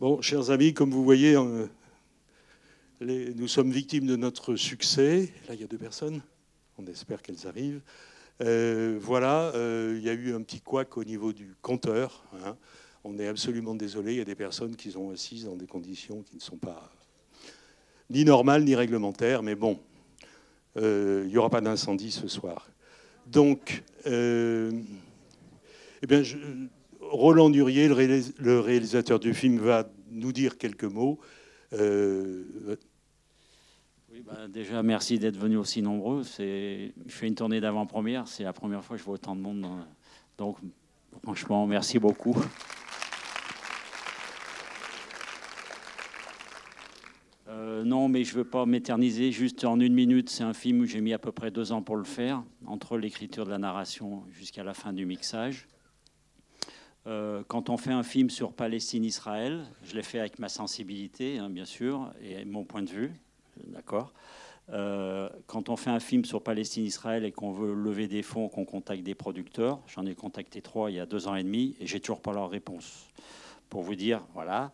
Bon, chers amis, comme vous voyez, euh, nous sommes victimes de notre succès. Là, il y a deux personnes. On espère qu'elles arrivent. Euh, voilà, euh, il y a eu un petit couac au niveau du compteur. Hein. On est absolument désolé. Il y a des personnes qui sont assises dans des conditions qui ne sont pas ni normales ni réglementaires. Mais bon, il n'y aura pas d'incendie ce soir. Donc, eh bien, je, Roland Durier, le réalisateur du film, va nous dire quelques mots. Euh, oui, bah, déjà, merci d'être venus aussi nombreux. Je fais une tournée d'avant-première. C'est la première fois que je vois autant de monde. Donc, franchement, merci beaucoup. Euh, non, mais je ne veux pas m'éterniser. Juste en une minute, c'est un film où j'ai mis à peu près deux ans pour le faire, entre l'écriture de la narration jusqu'à la fin du mixage. Euh, quand on fait un film sur Palestine-Israël, je l'ai fait avec ma sensibilité, hein, bien sûr, et mon point de vue, d'accord. Euh, quand on fait un film sur Palestine-Israël et qu'on veut lever des fonds, qu'on contacte des producteurs, j'en ai contacté trois il y a deux ans et demi et j'ai toujours pas leur réponse. Pour vous dire, voilà.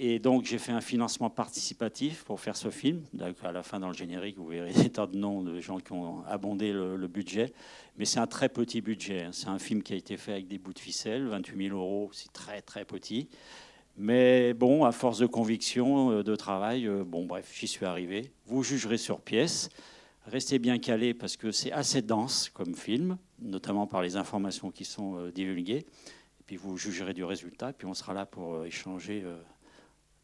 Et donc j'ai fait un financement participatif pour faire ce film. À la fin, dans le générique, vous verrez des tas de noms de gens qui ont abondé le, budget. Mais c'est un très petit budget. Hein. C'est un film qui a été fait avec des bouts de ficelle, 28 000 euros, c'est très très petit. Mais bon, à force de conviction, euh, de travail, euh, bon bref, j'y suis arrivé. Vous jugerez sur pièce. Restez bien calés parce que c'est assez dense comme film, notamment par les informations qui sont euh, divulguées. Et puis vous jugerez du résultat. Et puis on sera là pour échanger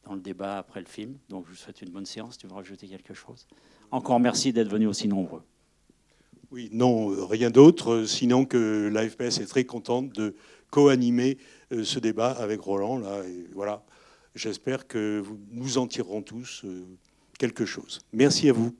dans le débat après le film. Donc je vous souhaite une bonne séance. Tu veux rajouter quelque chose? Encore merci d'être venu aussi nombreux. Oui, non, euh, rien d'autre, euh, sinon que l'AFPS est très contente de co-animer euh, ce débat avec Roland. Là, voilà, j'espère que nous en tirerons tous quelque chose. Merci à vous.